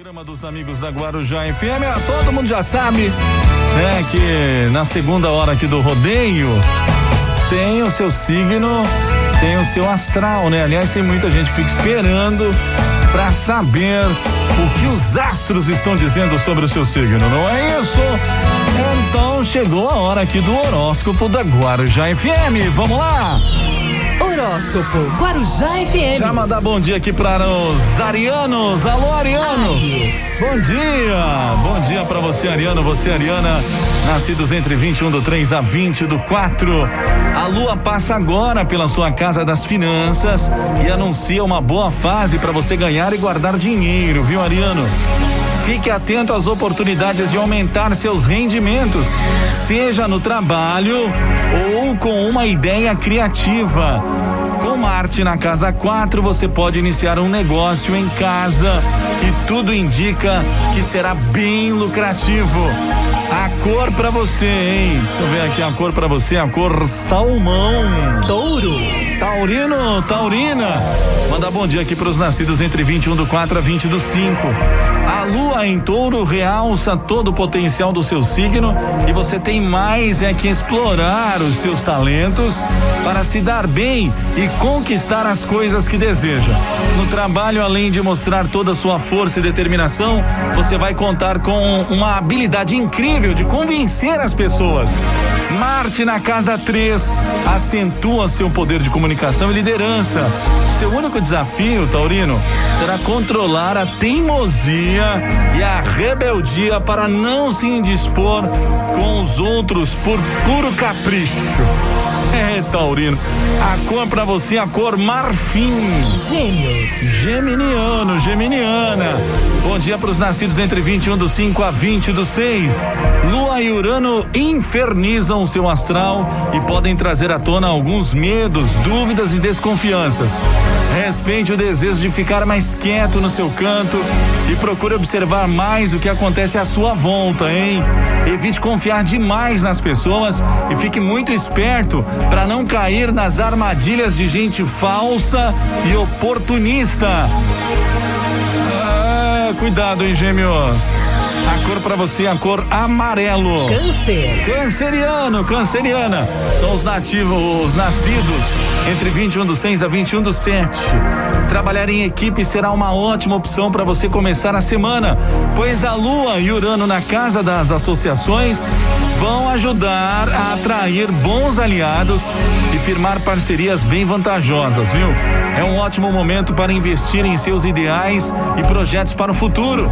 programa dos amigos da Guarujá FM. Ah, todo mundo já sabe, né, que na segunda hora aqui do rodeio tem o seu signo, tem o seu astral, né? Aliás, tem muita gente que fica esperando para saber o que os astros estão dizendo sobre o seu signo, não é isso? Então chegou a hora aqui do horóscopo da Guarujá FM. Vamos lá! Horóscopo Guarujá FM. Já mandar bom dia aqui para os arianos. Alô, Ariano. Bom dia. Bom dia para você, Ariano. Você, Ariana, nascidos entre 21 do 3 a 20 do 4. A lua passa agora pela sua casa das finanças e anuncia uma boa fase para você ganhar e guardar dinheiro, viu, Ariano? Fique atento às oportunidades de aumentar seus rendimentos, seja no trabalho ou com uma ideia criativa. Com Marte na casa 4, você pode iniciar um negócio em casa e tudo indica que será bem lucrativo. A cor para você, hein? Deixa eu ver aqui a cor para você, a cor salmão. Touro. Taurino, Taurina. Manda bom dia aqui para os nascidos entre 21 do 4 a 20 do 5. A lua em touro realça todo o potencial do seu signo e você tem mais é que explorar os seus talentos para se dar bem e conquistar as coisas que deseja. No trabalho, além de mostrar toda a sua força e determinação, você vai contar com uma habilidade incrível de convencer as pessoas. Marte na casa 3 acentua seu poder de comunicação e liderança. Seu único desafio, Taurino, será controlar a teimosia e a rebeldia para não se indispor com os outros por puro capricho. É, Taurino, a cor para você é a cor marfim. Gêmeos. Geminiano, Geminiana. Bom dia para os nascidos entre 21 do 5 a 20 do 6. Lua e Urano infernizam o seu astral e podem trazer à tona alguns medos, dúvidas e desconfianças. Respeite o desejo de ficar mais quieto no seu canto e procure observar mais o que acontece à sua volta, hein? Evite confiar demais nas pessoas e fique muito esperto para não cair nas armadilhas de gente falsa e oportunista. Ah, cuidado, hein, gêmeos. A cor para você é a cor amarelo. Câncer. Canceriano, canceriana. São os nativos, os nascidos entre 21 do 6 a 21 do 7. Trabalhar em equipe será uma ótima opção para você começar a semana, pois a Lua e Urano na casa das associações vão ajudar a atrair bons aliados e firmar parcerias bem vantajosas, viu? É um ótimo momento para investir em seus ideais e projetos para o futuro.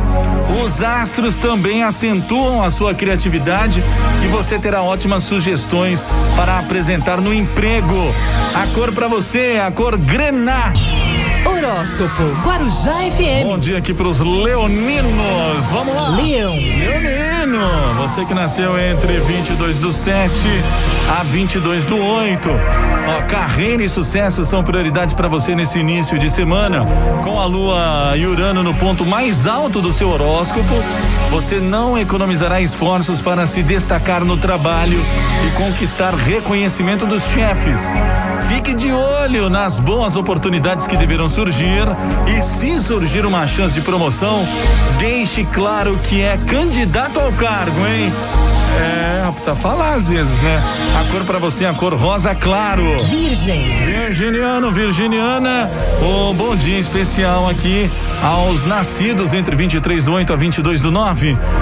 Os astros também acentuam a sua criatividade e você terá ótimas sugestões para apresentar no emprego. A cor para você é a cor grená. Horóscopo Guarujá FM. Bom dia aqui para os leoninos. Vamos lá. Leão. Leonino, você que nasceu entre 22 do 7 a 22 do 8. Ó, carreira e sucesso são prioridades para você nesse início de semana. Com a lua e Urano no ponto mais alto do seu horóscopo, você não economizará esforços para se destacar no trabalho e conquistar reconhecimento dos chefes. Fique de olho nas boas oportunidades que deverão surgir e se surgir uma chance de promoção, deixe claro que é candidato ao cargo, hein? É, precisa falar às vezes, né? A cor para você é a cor rosa claro. Virgem. Virginiano, Virginiana, um bom dia especial aqui aos nascidos entre 23 do 8 a 22 do 9.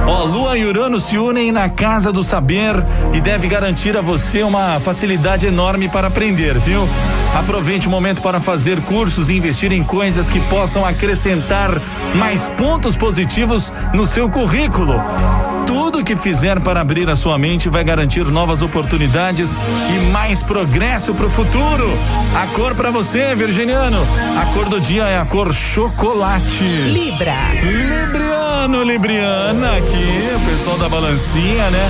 Ó, Lua e Urano se unem na casa do saber e deve garantir a você uma facilidade enorme para aprender, viu? Aproveite o momento para fazer cursos e investir em coisas que possam acrescentar mais pontos positivos no seu currículo. Tudo que fizer para abrir a sua mente vai garantir novas oportunidades e mais progresso para o futuro. A cor para você, Virginiano. A cor do dia é a cor chocolate. Libra. Libriano, Libriana, aqui, o pessoal da balancinha, né?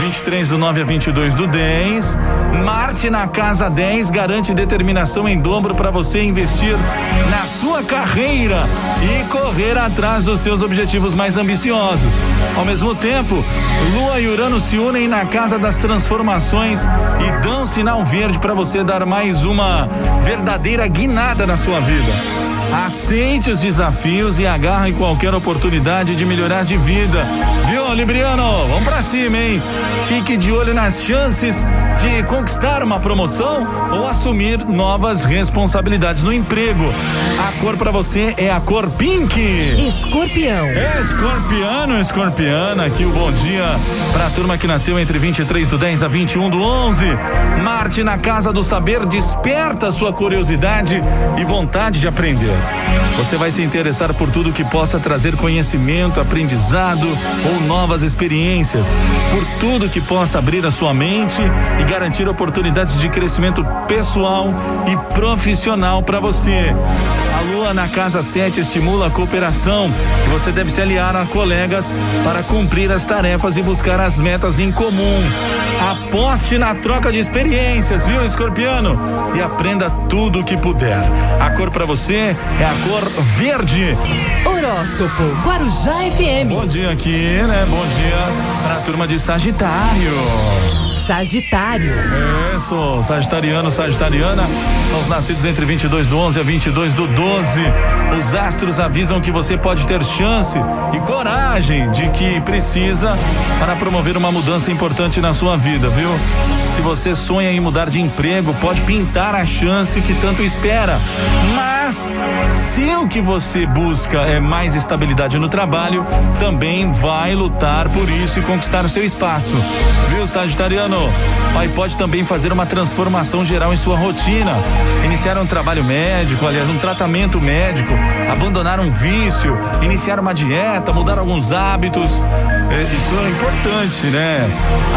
23 do 9 a 22 do 10. Marte na casa 10 garante determinação em dobro para você investir na sua carreira e correr atrás dos seus objetivos mais ambiciosos. Ao mesmo tempo, Lua e Urano se unem na casa das transformações e dão sinal verde para você dar mais uma verdadeira guinada na sua vida. Aceite os desafios e agarre qualquer oportunidade de melhorar de vida. Viu, Libriano? Vamos pra cima, hein? Fique de olho nas chances de conquistar uma promoção ou assumir novas responsabilidades no emprego. A cor para você é a cor pink. Escorpião. Escorpiano, escorpiana, aqui o bom dia pra turma que nasceu entre 23 do 10 a 21 do 11. Marte na casa do saber desperta sua curiosidade e vontade de aprender. Você vai se interessar por tudo que possa trazer conhecimento, aprendizado ou novas experiências, por tudo que possa abrir a sua mente e garantir oportunidades de crescimento pessoal e profissional para você. A lua na casa 7 estimula a cooperação e você deve se aliar a colegas para cumprir as tarefas e buscar as metas em comum. Aposte na troca de experiências, viu, escorpiano? E aprenda tudo o que puder. A cor para você é a cor verde. Horóscopo Guarujá FM. Bom dia aqui, né? Bom dia para a turma de Sagitário. Sagitário. Isso, Sagitariano, Sagitariana, são os nascidos entre 22 do 11 a 22 do 12. Os astros avisam que você pode ter chance e coragem de que precisa para promover uma mudança importante na sua vida, viu? Se você sonha em mudar de emprego, pode pintar a chance que tanto espera. Mas se o que você busca é mais estabilidade no trabalho, também vai lutar por isso e conquistar o seu espaço. Viu, Sagitariano? Pai pode também fazer uma transformação geral em sua rotina. Iniciar um trabalho médico, aliás, um tratamento médico, abandonar um vício, iniciar uma dieta, mudar alguns hábitos. É, isso é importante, né?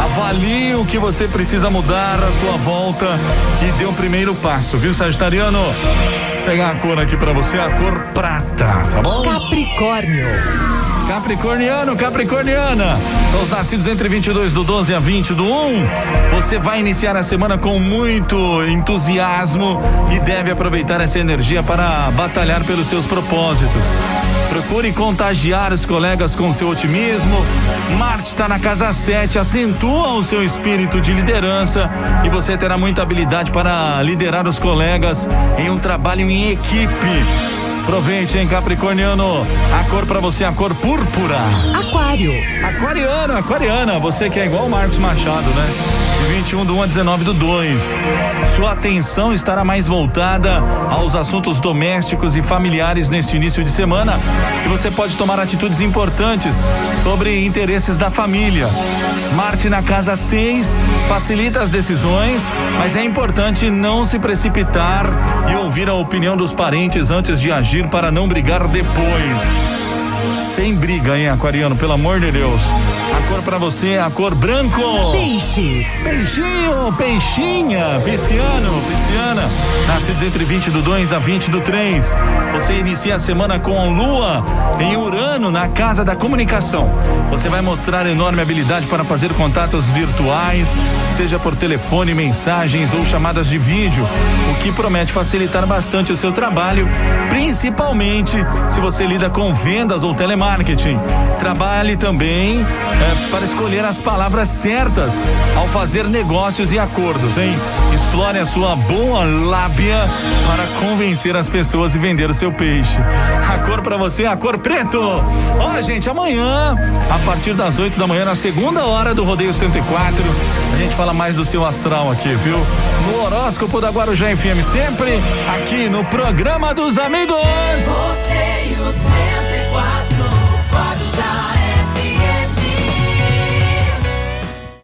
Avalie o que você precisa mudar à sua volta e dê um primeiro passo, viu, Sagitariano? Pegar a cor aqui pra você, a cor prata, tá bom? Capricórnio. Capricorniano, Capricorniana, são os nascidos entre 22 do 12 a 20 do 1. Você vai iniciar a semana com muito entusiasmo e deve aproveitar essa energia para batalhar pelos seus propósitos. Procure contagiar os colegas com seu otimismo. Marte está na casa 7, acentua o seu espírito de liderança e você terá muita habilidade para liderar os colegas em um trabalho em equipe. Aproveite, hein, Capricorniano. A cor pra você, é a cor púrpura. Aquário. Aquariana, aquariana. Você que é igual o Marcos Machado, né? De 21 do 1 a 19 do 2. Sua atenção estará mais voltada aos assuntos domésticos e familiares neste início de semana. E você pode tomar atitudes importantes sobre interesses da família. Marte na casa 6 facilita as decisões, mas é importante não se precipitar e ouvir a opinião dos parentes antes de agir para não brigar depois. Sem briga, hein, Aquariano, pelo amor de Deus. A cor pra você é a cor branco. Peixes. Peixinho, peixinha, pisciano, pisciana, nascidos entre 20 do 2 a 20 do 3. Você inicia a semana com lua em Urano, na casa da comunicação. Você vai mostrar enorme habilidade para fazer contatos virtuais, seja por telefone, mensagens ou chamadas de vídeo, o que promete facilitar bastante o seu trabalho, principalmente se você lida com vendas ou telemarketing. Trabalhe também é, para escolher as palavras certas ao fazer negócios e acordos, hein? Explore a sua boa lábia para convencer as pessoas e vender o seu peixe. A cor para você é a cor preto. Ó, gente, amanhã, a partir das 8 da manhã, na segunda hora do Rodeio 104, a gente fala mais do seu astral aqui, viu? No horóscopo da Guarujá FM, sempre aqui no programa dos amigos. Rodeio 104.